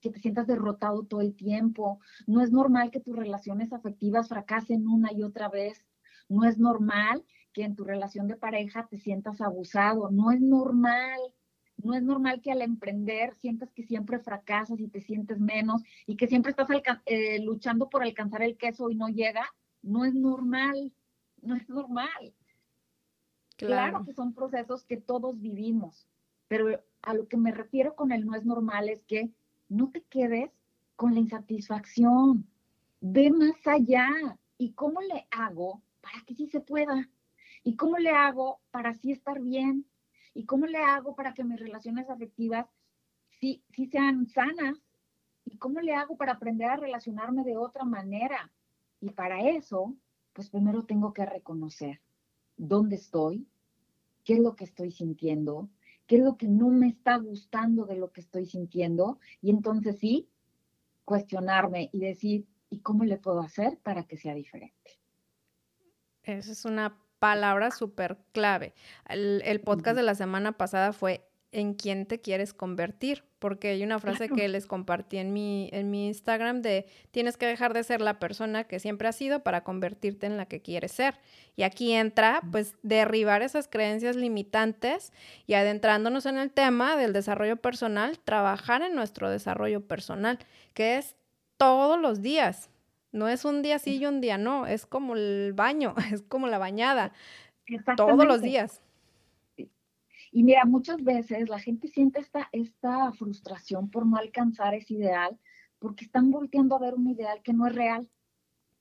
que te sientas derrotado todo el tiempo. No es normal que tus relaciones afectivas fracasen una y otra vez. No es normal que en tu relación de pareja te sientas abusado. No es normal. No es normal que al emprender sientas que siempre fracasas y te sientes menos y que siempre estás eh, luchando por alcanzar el queso y no llega. No es normal. No es normal. claro que son procesos que todos vivimos, pero a lo que me refiero con el no es normal es que no te quedes con la insatisfacción. Ve más allá. ¿Y cómo le hago para que sí se pueda? ¿Y cómo le hago para sí estar bien? ¿Y cómo le hago para que mis relaciones afectivas sí, sí sean sanas? ¿Y cómo le hago para aprender a relacionarme de otra manera? Y para eso, pues primero tengo que reconocer dónde estoy, qué es lo que estoy sintiendo, qué es lo que no me está gustando de lo que estoy sintiendo. Y entonces sí, cuestionarme y decir, ¿y cómo le puedo hacer para que sea diferente? Esa es una palabra súper clave. El, podcast de la semana pasada fue en quién te quieres convertir, porque hay una frase que les compartí en mi, en mi Instagram de tienes que dejar de ser la persona que siempre has sido para convertirte en la que quieres ser. Y aquí entra, pues, derribar esas creencias limitantes y adentrándonos en el tema del desarrollo personal, trabajar en nuestro desarrollo personal, que es todos los días. No es un día sí y un día no, es como el baño, (laughs) es como la bañada, todos los días. Y mira, muchas veces la gente siente esta, esta frustración por no alcanzar ese ideal, porque están volteando a ver un ideal que no es real.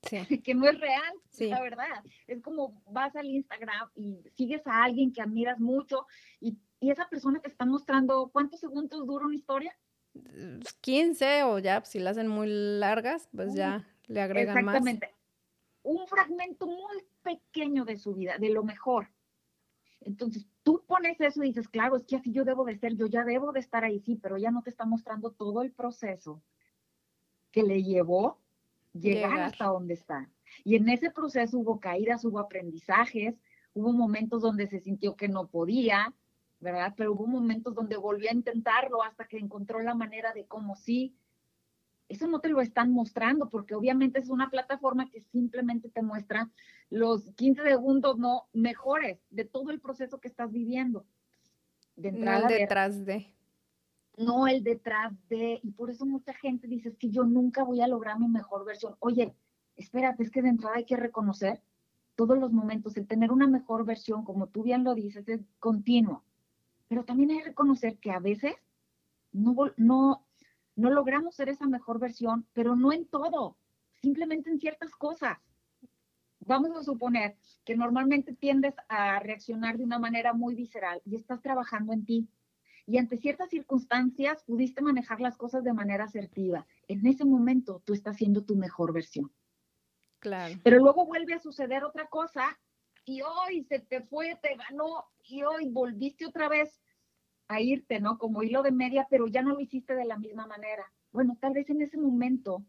Sí. (laughs) que no es real, sí. la verdad. Es como vas al Instagram y sigues a alguien que admiras mucho y, y esa persona te está mostrando cuántos segundos dura una historia. 15 o ya, si la hacen muy largas, pues ya le agregan Exactamente. Un fragmento muy pequeño de su vida, de lo mejor. Entonces, tú pones eso y dices, claro, es que así yo debo de ser, yo ya debo de estar ahí, sí, pero ya no te está mostrando todo el proceso que le llevó llegar, hasta donde está. Y en ese proceso hubo caídas, hubo aprendizajes, hubo momentos donde se sintió que no podía, ¿verdad? Pero hubo momentos donde volvió a intentarlo hasta que encontró la manera de cómo sí. Eso no te lo están mostrando porque obviamente es una plataforma que simplemente te muestra los 15 segundos no mejores de todo el proceso que estás viviendo. De entrada, no el detrás de. No el detrás de. Y por eso mucha gente dice es que yo nunca voy a lograr mi mejor versión. Oye, espérate, es que de entrada hay que reconocer todos los momentos. El tener una mejor versión, como tú bien lo dices, es continuo. Pero también hay que reconocer que a veces no, no, no logramos ser esa mejor versión, pero no en todo, simplemente en ciertas cosas. Vamos a suponer que normalmente tiendes a reaccionar de una manera muy visceral y estás trabajando en ti. Y ante ciertas circunstancias pudiste manejar las cosas de manera asertiva. En ese momento tú estás siendo tu mejor versión. Claro. Pero luego vuelve a suceder otra cosa y hoy se te fue, te ganó y hoy volviste otra vez a irte, ¿no? Como hilo de media, pero ya no lo hiciste de la misma manera. Bueno, tal vez en ese momento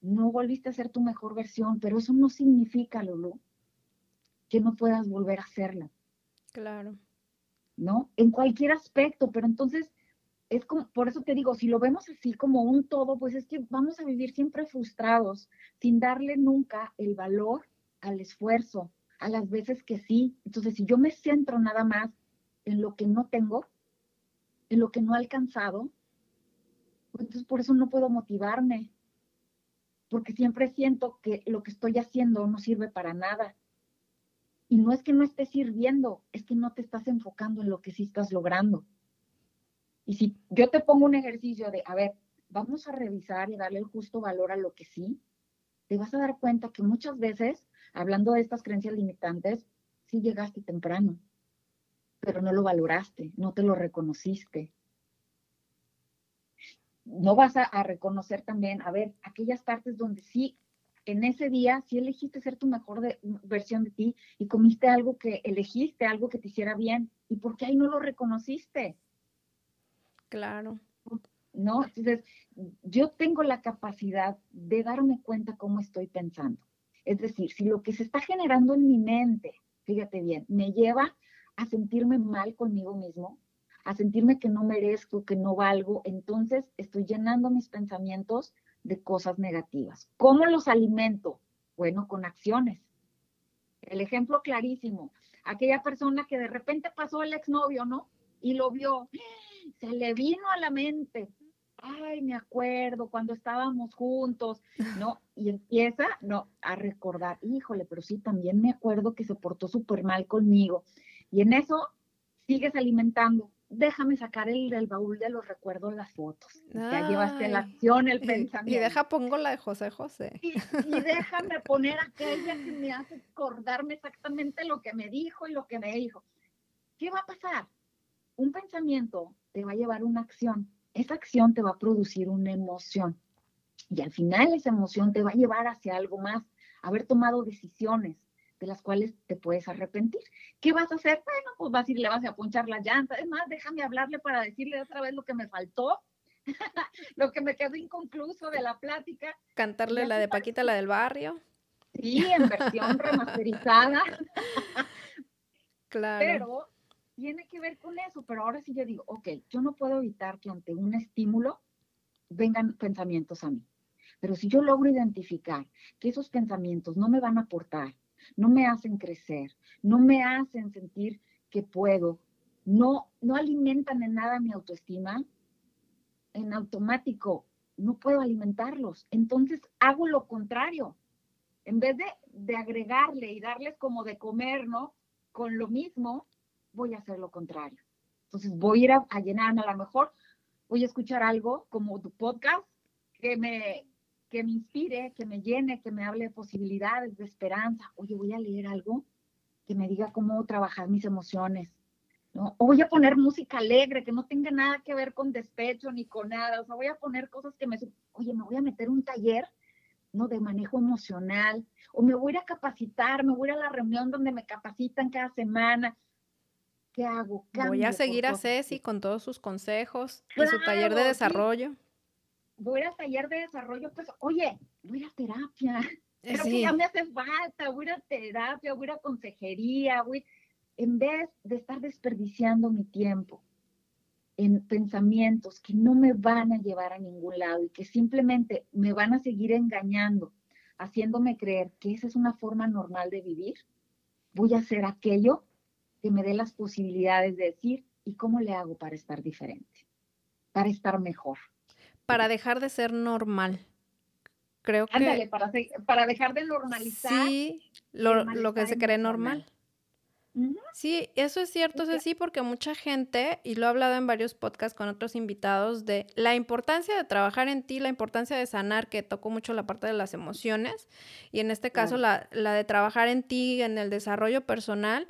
no volviste a ser tu mejor versión, pero eso no significa, Lulu, que no puedas volver a hacerla. Claro. ¿No? En cualquier aspecto, pero entonces es como, por eso te digo, si lo vemos así como un todo, pues es que vamos a vivir siempre frustrados, sin darle nunca el valor al esfuerzo, a las veces que sí. Entonces, si yo me centro nada más en lo que no tengo, en lo que no he alcanzado, pues entonces por eso no puedo motivarme, porque siempre siento que lo que estoy haciendo no sirve para nada. Y no es que no estés sirviendo, es que no te estás enfocando en lo que sí estás logrando. Y si yo te pongo un ejercicio de, a ver, vamos a revisar y darle el justo valor a lo que sí, te vas a dar cuenta que muchas veces, hablando de estas creencias limitantes, sí llegaste temprano pero no lo valoraste, no te lo reconociste. No vas a, reconocer también, a ver, aquellas partes donde sí en ese día sí elegiste ser tu mejor versión de ti y comiste algo que elegiste, algo que te hiciera bien. ¿Y por qué ahí no lo reconociste? Claro. ¿No? Entonces, yo tengo la capacidad de darme cuenta cómo estoy pensando. Es decir, si lo que se está generando en mi mente, fíjate bien, me lleva a sentirme mal conmigo mismo, a sentirme que no merezco, que no valgo, entonces estoy llenando mis pensamientos de cosas negativas. ¿Cómo los alimento? Bueno, con acciones. El ejemplo clarísimo, aquella persona que de repente pasó el exnovio, ¿no? Y lo vio, (gasps) se le vino a la mente, ay, me acuerdo cuando estábamos juntos, ¿no? Y empieza, ¿no? A recordar, híjole, pero sí, también me acuerdo que se portó súper mal conmigo. Y en eso sigues alimentando déjame sacar el del baúl de los recuerdos las fotos. Ya llevaste la acción, el pensamiento. Y deja pongo la de José José. Y, y, déjame poner aquella que me hace acordarme exactamente lo que me dijo y lo que me dijo. ¿Qué va a pasar? Un pensamiento te va a llevar una acción. Esa acción te va a producir una emoción. Y al final esa emoción te va a llevar hacia algo más, haber tomado decisiones, de las cuales te puedes arrepentir. ¿Qué vas a hacer? Bueno, pues vas a ir, le vas a punchar la llanta. Es más, déjame hablarle para decirle otra vez lo que me faltó, (laughs) lo que me quedó inconcluso de la plática. Cantarle la de Paquita, la del barrio. Sí, en versión (laughs) remasterizada. claro. Pero tiene que ver con eso. Pero ahora sí yo digo, ok, yo no puedo evitar que ante un estímulo vengan pensamientos a mí. Pero si yo logro identificar que esos pensamientos no me van a aportar, no me hacen crecer, no me hacen sentir que puedo, no, no alimentan en nada mi autoestima, en automático no puedo alimentarlos. Entonces hago lo contrario. En vez de, de agregarle y darles como de comer, ¿no? Con lo mismo, voy a hacer lo contrario. Entonces voy a ir a, a llenarme, a lo mejor voy a escuchar algo como tu podcast que me, que me inspire, que me llene, que me hable de posibilidades, de esperanza. Oye, voy a leer algo que me diga cómo trabajar mis emociones. ¿no? O voy a poner música alegre, que no tenga nada que ver con despecho ni con nada. O sea, voy a poner cosas que me... Oye, me voy a meter un taller, ¿no? De manejo emocional. O me voy a ir a capacitar, me voy a ir a la reunión donde me capacitan cada semana. ¿Qué hago? voy a seguir a Ceci con todos sus consejos y su taller de desarrollo voy a taller de desarrollo, pues, oye, voy a terapia. Creo que ya me hace falta, voy a terapia, voy a consejería, voy, en vez de estar desperdiciando mi tiempo en pensamientos que no me van a llevar a ningún lado y que simplemente me van a seguir engañando, haciéndome creer que esa es una forma normal de vivir, voy a hacer aquello que me dé las posibilidades de decir, ¿y cómo le hago para estar diferente? Para estar mejor para dejar de ser normal. Creo que... Ándale, para, para dejar de normalizar. Sí, lo, que se cree normal. Sí, eso es cierto, es sí, porque mucha gente, y lo he hablado en varios podcasts con otros invitados, de la importancia de trabajar en ti, la importancia de sanar, que tocó mucho la parte de las emociones, y en este caso la, la de trabajar en ti, en el desarrollo personal,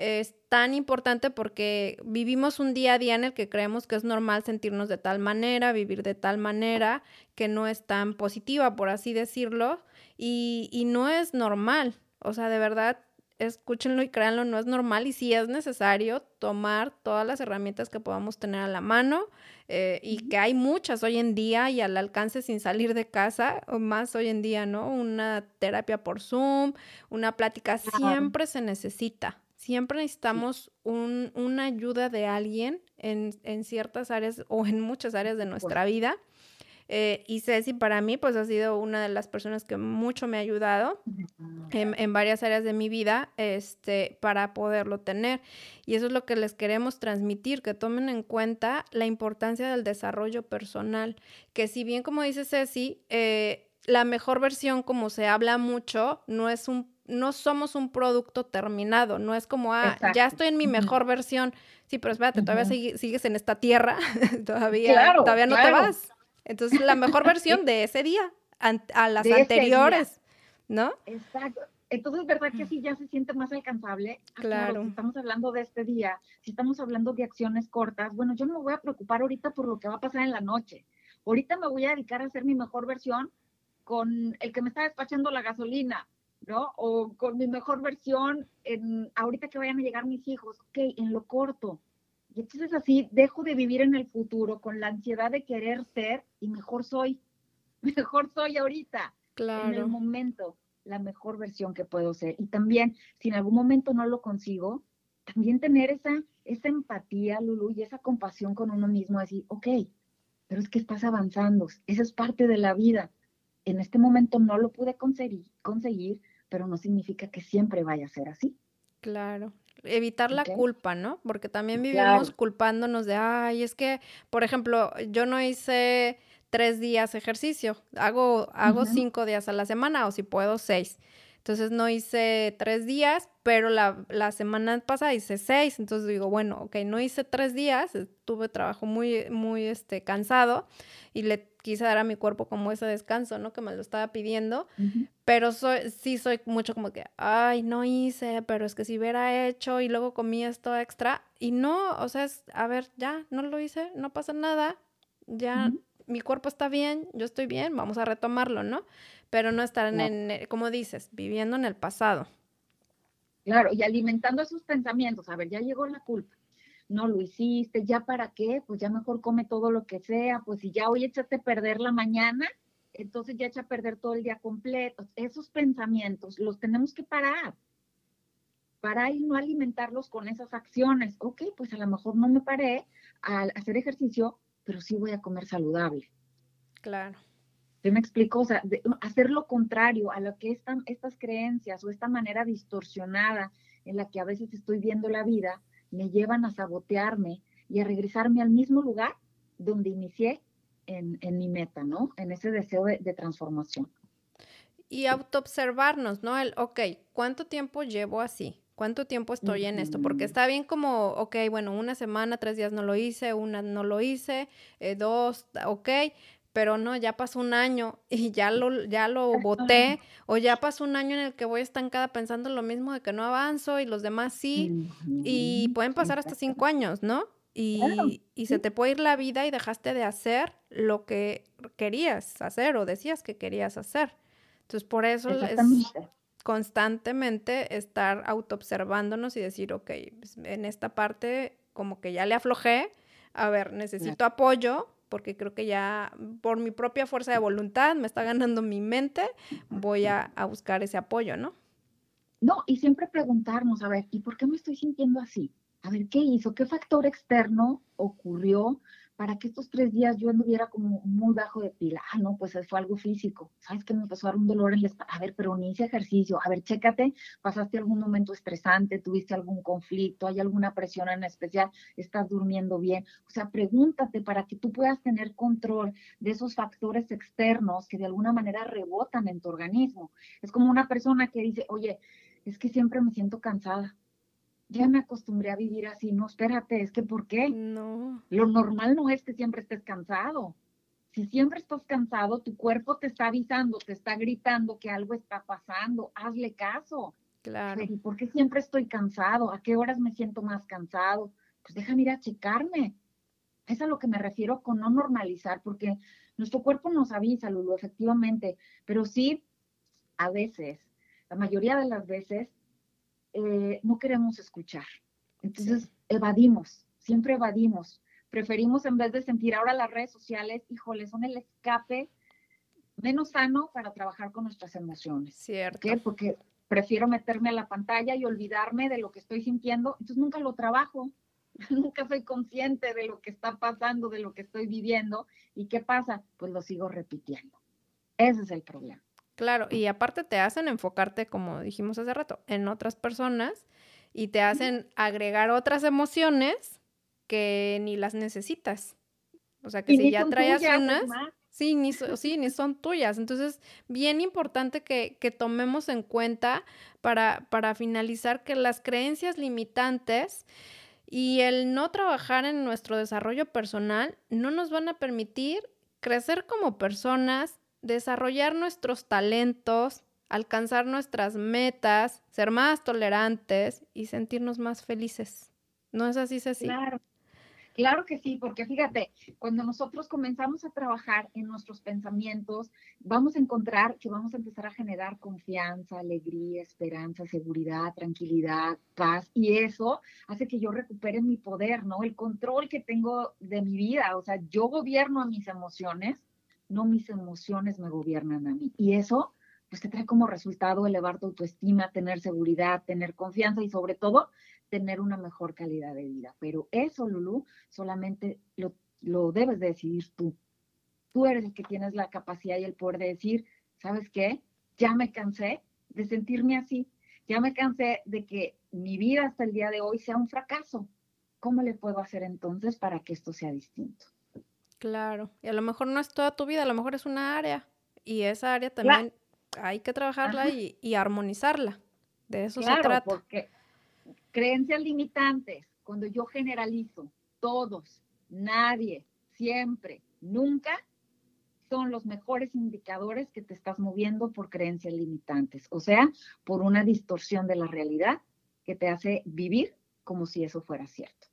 es tan importante porque vivimos un día a día en el que creemos que es normal sentirnos de tal manera, vivir de tal manera, que no es tan positiva, por así decirlo, y, y no es normal. O sea, de verdad, escúchenlo y créanlo, no es normal y sí es necesario tomar todas las herramientas que podamos tener a la mano eh, y que hay muchas hoy en día y al alcance sin salir de casa, o más hoy en día, ¿no? Una terapia por Zoom, una plática, siempre se necesita. Siempre necesitamos un, una ayuda de alguien en, en, ciertas áreas o en muchas áreas de nuestra vida. Eh, y Ceci para mí pues ha sido una de las personas que mucho me ha ayudado en, en, varias áreas de mi vida este, para poderlo tener. Y eso es lo que les queremos transmitir, que tomen en cuenta la importancia del desarrollo personal, que si bien como dice Ceci, eh, la mejor versión como se habla mucho no es un no somos un producto terminado, no es como, ah, ya estoy en mi mejor versión. Sí, pero espérate, todavía sigues en esta tierra, (laughs) todavía, todavía no te vas. Entonces, la mejor (laughs) versión de ese día, a las anteriores, ¿no? Exacto. Entonces, ¿verdad que sí ya se siente más alcanzable? Ah, claro. Si estamos hablando de este día, si estamos hablando de acciones cortas, bueno, yo no me voy a preocupar ahorita por lo que va a pasar en la noche. Ahorita me voy a dedicar a hacer mi mejor versión con el que me está despachando la gasolina, ¿no? O con mi mejor versión en ahorita que vayan a llegar mis hijos, ok, en lo corto. Y entonces así dejo de vivir en el futuro con la ansiedad de querer ser y mejor soy, (laughs) mejor soy ahorita, claro. en el momento, la mejor versión que puedo ser. Y también, si en algún momento no lo consigo, también tener esa, esa empatía, Lulu, y esa compasión con uno mismo, decir, ok, pero es que estás avanzando, eso es parte de la vida. En este momento no lo pude conseguir, conseguir pero no significa que siempre vaya a ser así. Claro, evitar la culpa, ¿no? Porque también vivimos culpándonos de, ay, es que, por ejemplo, yo no hice tres días ejercicio, hago, hago cinco días a la semana o si puedo seis. Entonces no hice tres días, pero la, la, semana pasada hice seis. Entonces digo, bueno, ok, no hice tres días, tuve trabajo muy, muy este, cansado y le quise dar a mi cuerpo como ese descanso, ¿no? Que me lo estaba pidiendo. Pero soy, sí soy mucho como que, ay, no hice, pero es que si hubiera hecho y luego comí esto extra. Y no, o sea, es, a ver, ya, no lo hice, no pasa nada, ya mi cuerpo está bien, yo estoy bien, vamos a retomarlo, ¿no? Pero no estar en, como dices, viviendo en el pasado. Claro, y alimentando esos pensamientos, a ver, ya llegó la culpa, no lo hiciste, ya para qué, pues ya mejor come todo lo que sea, pues si ya hoy echaste a perder la mañana, entonces ya echa a perder todo el día completo. Esos pensamientos los tenemos que parar, parar y no alimentarlos con esas acciones. Ok, pues a lo mejor no me paré al hacer ejercicio, pero sí voy a comer saludable. Claro. ¿Sí me explico? O sea, hacer lo contrario a lo que están estas creencias o esta manera distorsionada en la que a veces estoy viendo la vida, me llevan a sabotearme y a regresarme al mismo lugar donde inicié en, mi meta, ¿no? En ese deseo de, transformación. Y autoobservarnos, ¿no? El, ok, ¿cuánto tiempo llevo así? ¿Cuánto tiempo estoy en esto? Porque está bien como, ok, bueno, una semana, tres días no lo hice, una no lo hice, eh, dos, ok, pero no, ya pasó un año (laughs) y ya lo, ya lo voté, o ya pasó un año en el que voy estancada pensando lo mismo de que no avanzo y los demás sí, y pueden pasar hasta cinco años, ¿no? Y, y, se te puede ir la vida y dejaste de hacer lo que querías hacer o decías que querías hacer. Entonces, por eso es constantemente estar autoobservándonos y decir, ok, pues, en esta parte como que ya le aflojé, a ver, necesito apoyo porque creo que ya por mi propia fuerza de voluntad me está ganando mi mente, voy a, a buscar ese apoyo, ¿no? No, y siempre preguntarnos, a ver, ¿y por qué me estoy sintiendo así? A ver, ¿qué hizo? ¿Qué factor externo ocurrió para que estos tres días yo anduviera como muy bajo de pila. Ah, no, pues fue algo físico. ¿Sabes qué me empezó a dar un dolor en la espalda? A ver, pero ni hice ejercicio. A ver, chécate, pasaste algún momento estresante, tuviste algún conflicto, hay alguna presión en especial, estás durmiendo bien. O sea, pregúntate para que tú puedas tener control de esos factores externos que de alguna manera rebotan en tu organismo. Es como una persona que dice, oye, es que siempre me siento cansada ya me acostumbré a vivir así. No, espérate, es que ¿por qué? No. Lo normal no es que siempre estés cansado. Si siempre estás cansado, tu cuerpo te está avisando, te está gritando que algo está pasando. Hazle caso. Claro. ¿Y por qué siempre estoy cansado? ¿A qué horas me siento más cansado? Pues déjame ir a checarme. Es a lo que me refiero con no normalizar, porque nuestro cuerpo nos avisa, Lulu, efectivamente, pero sí, a veces, la mayoría de las veces, eh, no queremos escuchar. Entonces, evadimos, siempre evadimos. Preferimos en vez de sentir ahora las redes sociales, híjole, son el escape menos sano para trabajar con nuestras emociones. Cierto. ¿Qué? Porque prefiero meterme a la pantalla y olvidarme de lo que estoy sintiendo, entonces nunca lo trabajo, (laughs) nunca soy consciente de lo que está pasando, de lo que estoy viviendo, y qué pasa, pues lo sigo repitiendo. Ese es el problema. Claro, y aparte te hacen enfocarte, como dijimos hace rato, en otras personas y te hacen agregar otras emociones que ni las necesitas. O sea, que si ya traías unas, sí ni, sí, ni son tuyas. Entonces, bien importante que, que tomemos en cuenta para, para finalizar que las creencias limitantes y el no trabajar en nuestro desarrollo personal no nos van a permitir crecer como personas, desarrollar nuestros talentos, alcanzar nuestras metas, ser más tolerantes y sentirnos más felices. ¿No es así, Ceci? Claro. Claro que sí, porque fíjate, cuando nosotros comenzamos a trabajar en nuestros pensamientos, vamos a encontrar que vamos a empezar a generar confianza, alegría, esperanza, seguridad, tranquilidad, paz, y eso hace que yo recupere mi poder, ¿no? El control que tengo de mi vida, o sea, yo gobierno a mis emociones, no mis emociones me gobiernan a mí. Y eso, pues te trae como resultado elevar tu autoestima, tener seguridad, tener confianza y sobre todo tener una mejor calidad de vida. Pero eso, Lulu, solamente lo, lo debes de decidir tú. Tú eres el que tienes la capacidad y el poder de decir, ¿sabes qué? Ya me cansé de sentirme así. Ya me cansé de que mi vida hasta el día de hoy sea un fracaso. ¿Cómo le puedo hacer entonces para que esto sea distinto? Claro, y a lo mejor no es toda tu vida, a lo mejor es una área y esa área también hay que trabajarla y, armonizarla. De eso se trata. Porque Creencias limitantes, cuando yo generalizo, todos, nadie, siempre, nunca, son los mejores indicadores que te estás moviendo por creencias limitantes, o sea, por una distorsión de la realidad que te hace vivir como si eso fuera cierto.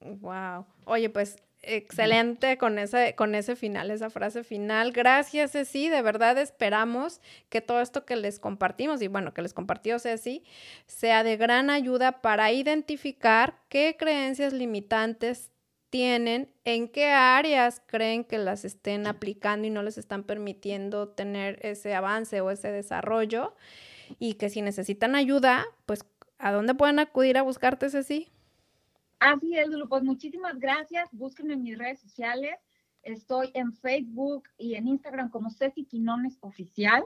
Wow. Oye, pues Excelente con ese, con ese final, esa frase final. Gracias, Ceci. De verdad esperamos que todo esto que les compartimos, y bueno, que les compartió Ceci, sea de gran ayuda para identificar qué creencias limitantes tienen, en qué áreas creen que las estén aplicando y no les están permitiendo tener ese avance o ese desarrollo. Y que si necesitan ayuda, pues, ¿a dónde pueden acudir a buscarte, Ceci? Así es, Lulu. Pues muchísimas gracias. Búsquenme en mis redes sociales. Estoy en Facebook y en Instagram como Ceci Quinones Oficial.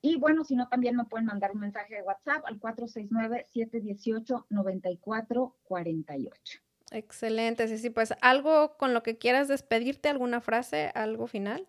Y bueno, si no, también me pueden mandar un mensaje de WhatsApp al 469-718-9448. Excelente, Ceci. Pues algo con lo que quieras despedirte, alguna frase, algo final.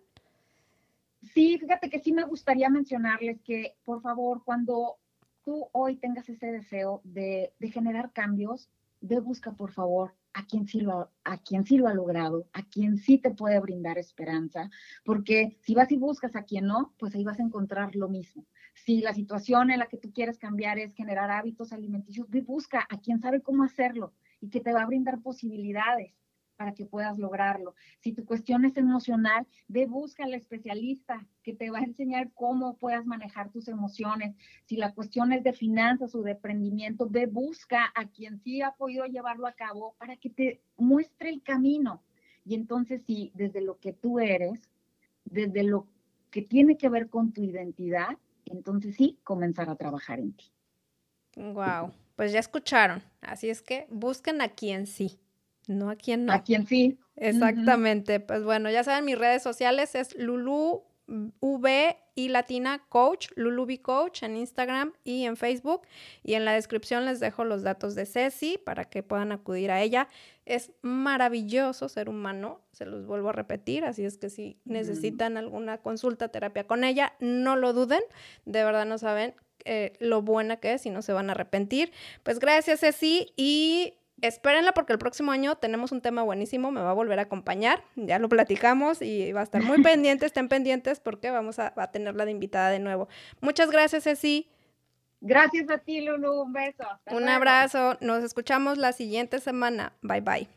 Sí, fíjate que sí me gustaría mencionarles que, por favor, cuando tú hoy tengas ese deseo de, de generar cambios, ve busca por favor a quien sí lo, a quien sí lo ha logrado, a quien sí te puede brindar esperanza, porque si vas y buscas a quien no, pues ahí vas a encontrar lo mismo. Si la situación en la que tú quieres cambiar es generar hábitos alimenticios, ve busca a quien sabe cómo hacerlo y que te va a brindar posibilidades para que puedas lograrlo. Si tu cuestión es emocional, ve busca al especialista que te va a enseñar cómo puedas manejar tus emociones. Si la cuestión es de finanzas o de emprendimiento, ve busca a quien sí ha podido llevarlo a cabo para que te muestre el camino. Y entonces sí, desde lo que tú eres, desde lo que tiene que ver con tu identidad, entonces sí, comenzar a trabajar en ti. Wow, pues ya escucharon. Así es que busquen a quien sí. No a quien no. A quien sí. Exactamente. Pues bueno, ya saben, mis redes sociales es Lulu V y Latina Coach, Lulubi Coach en Instagram y en Facebook. Y en la descripción les dejo los datos de Ceci para que puedan acudir a ella. Es maravilloso ser humano, se los vuelvo a repetir. Así es que si necesitan alguna consulta, terapia con ella, no lo duden. De verdad no saben eh, lo buena que es y no se van a arrepentir. Pues gracias, Ceci. Y espérenla porque el próximo año tenemos un tema buenísimo, me va a volver a acompañar, ya lo platicamos y va a estar muy (laughs) pendiente, estén pendientes porque vamos a, a, tenerla de invitada de nuevo. Muchas gracias, Ceci. Gracias a ti, Lulu, un beso. un abrazo, nos escuchamos la siguiente semana. Bye bye.